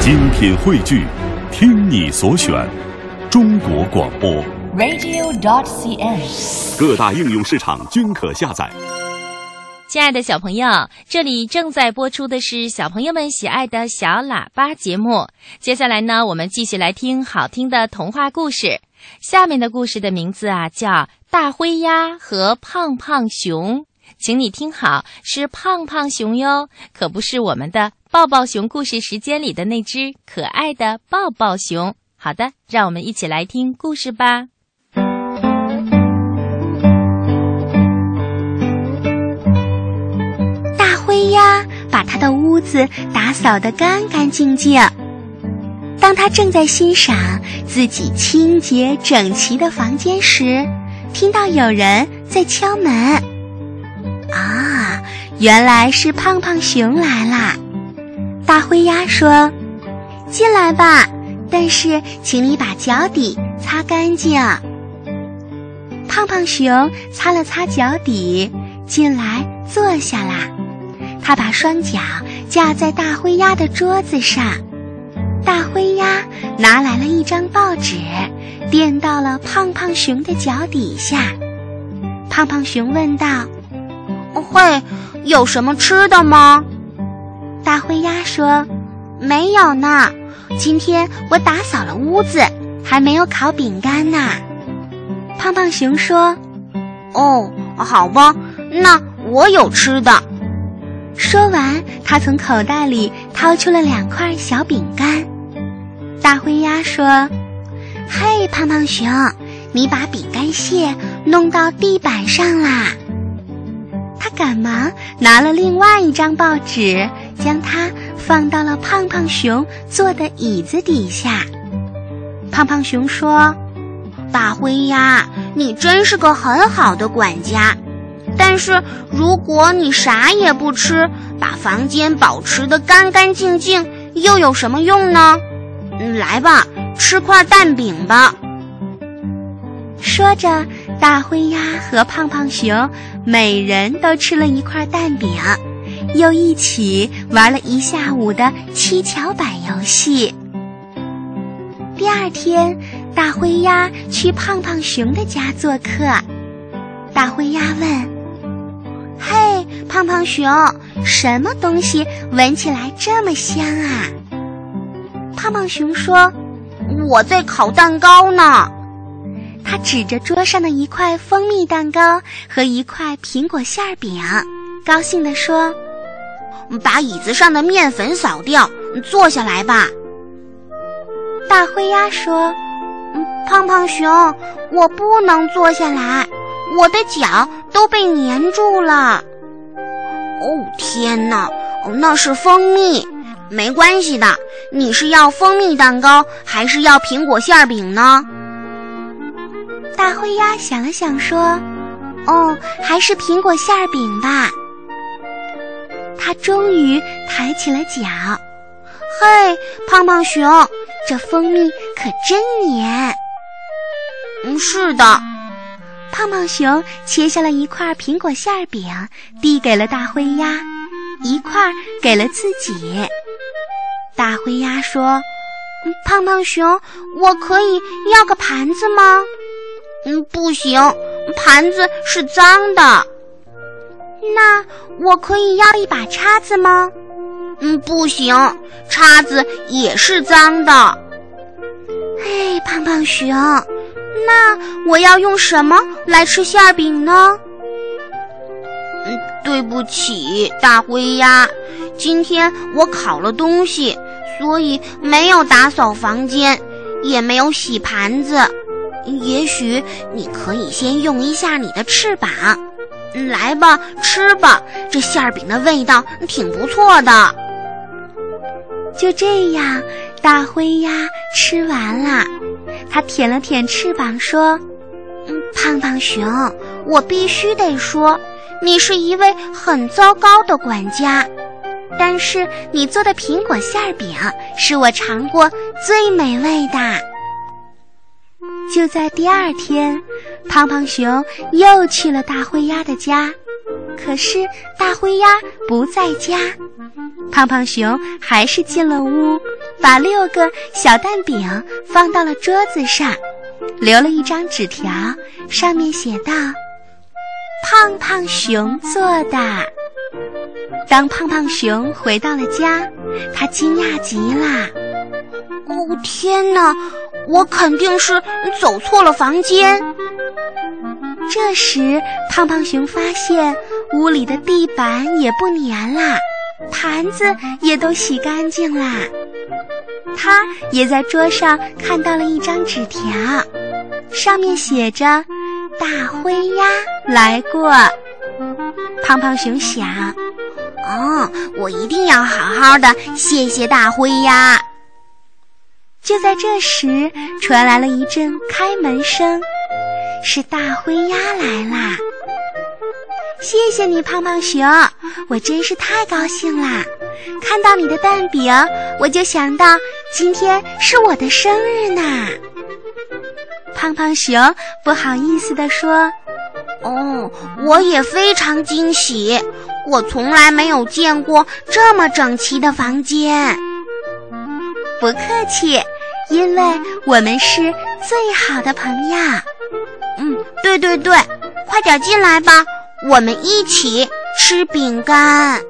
精品汇聚，听你所选，中国广播。radio.dot.cn，。各大应用市场均可下载。亲爱的小朋友，这里正在播出的是小朋友们喜爱的小喇叭节目。接下来呢，我们继续来听好听的童话故事。下面的故事的名字啊，叫《大灰鸭和胖胖熊》。请你听好，是胖胖熊哟，可不是我们的抱抱熊故事时间里的那只可爱的抱抱熊。好的，让我们一起来听故事吧。大灰鸭把他的屋子打扫得干干净净。当他正在欣赏自己清洁整齐的房间时，听到有人在敲门。啊，原来是胖胖熊来啦！大灰鸭说：“进来吧，但是请你把脚底擦干净。”胖胖熊擦了擦脚底，进来坐下啦。他把双脚架在大灰鸭的桌子上，大灰鸭拿来了一张报纸，垫到了胖胖熊的脚底下。胖胖熊问道：“会有什么吃的吗？”大灰鸭说：“没有呢，今天我打扫了屋子，还没有烤饼干呢。”胖胖熊说：“哦，好吧，那我有吃的。”说完，他从口袋里掏出了两块小饼干。大灰鸭说：“嘿，胖胖熊，你把饼干屑弄到地板上啦！”他赶忙拿了另外一张报纸，将它放到了胖胖熊坐的椅子底下。胖胖熊说：“大灰鸭，你真是个很好的管家。”但是如果你啥也不吃，把房间保持得干干净净，又有什么用呢？来吧，吃块蛋饼吧。说着，大灰鸭和胖胖熊每人都吃了一块蛋饼，又一起玩了一下午的七巧板游戏。第二天，大灰鸭去胖胖熊的家做客。大灰鸭问：“嘿，胖胖熊，什么东西闻起来这么香啊？”胖胖熊说：“我在烤蛋糕呢。”他指着桌上的一块蜂蜜蛋糕和一块苹果馅饼，高兴地说：“把椅子上的面粉扫掉，坐下来吧。”大灰鸭说：“胖胖熊，我不能坐下来。”我的脚都被粘住了。哦天哪！那是蜂蜜。没关系的，你是要蜂蜜蛋糕还是要苹果馅饼呢？大灰鸭想了想说：“哦，还是苹果馅饼吧。”它终于抬起了脚。嘿，胖胖熊，这蜂蜜可真黏。嗯，是的。胖胖熊切下了一块苹果馅饼，递给了大灰鸭，一块给了自己。大灰鸭说：“胖胖熊，我可以要个盘子吗？”“嗯，不行，盘子是脏的。”“那我可以要一把叉子吗？”“嗯，不行，叉子也是脏的。”“嘿，胖胖熊。”那我要用什么来吃馅饼呢？嗯，对不起，大灰鸭，今天我烤了东西，所以没有打扫房间，也没有洗盘子。也许你可以先用一下你的翅膀。来吧，吃吧，这馅饼的味道挺不错的。就这样，大灰鸭吃完了。他舔了舔翅膀，说：“嗯，胖胖熊，我必须得说，你是一位很糟糕的管家。但是你做的苹果馅儿饼是我尝过最美味的。”就在第二天，胖胖熊又去了大灰鸭的家，可是大灰鸭不在家。胖胖熊还是进了屋，把六个小蛋饼放到了桌子上，留了一张纸条，上面写道：“胖胖熊做的。”当胖胖熊回到了家，他惊讶极了。哦天哪！我肯定是走错了房间。这时，胖胖熊发现屋里的地板也不粘啦，盘子也都洗干净啦。他也在桌上看到了一张纸条，上面写着“大灰鸭来过”。胖胖熊想：“哦，我一定要好好的谢谢大灰鸭。”就在这时，传来了一阵开门声，是大灰鸭来啦！谢谢你，胖胖熊，我真是太高兴啦！看到你的蛋饼，我就想到今天是我的生日呢。胖胖熊不好意思地说：“哦，我也非常惊喜，我从来没有见过这么整齐的房间。”不客气，因为我们是最好的朋友。嗯，对对对，快点进来吧，我们一起吃饼干。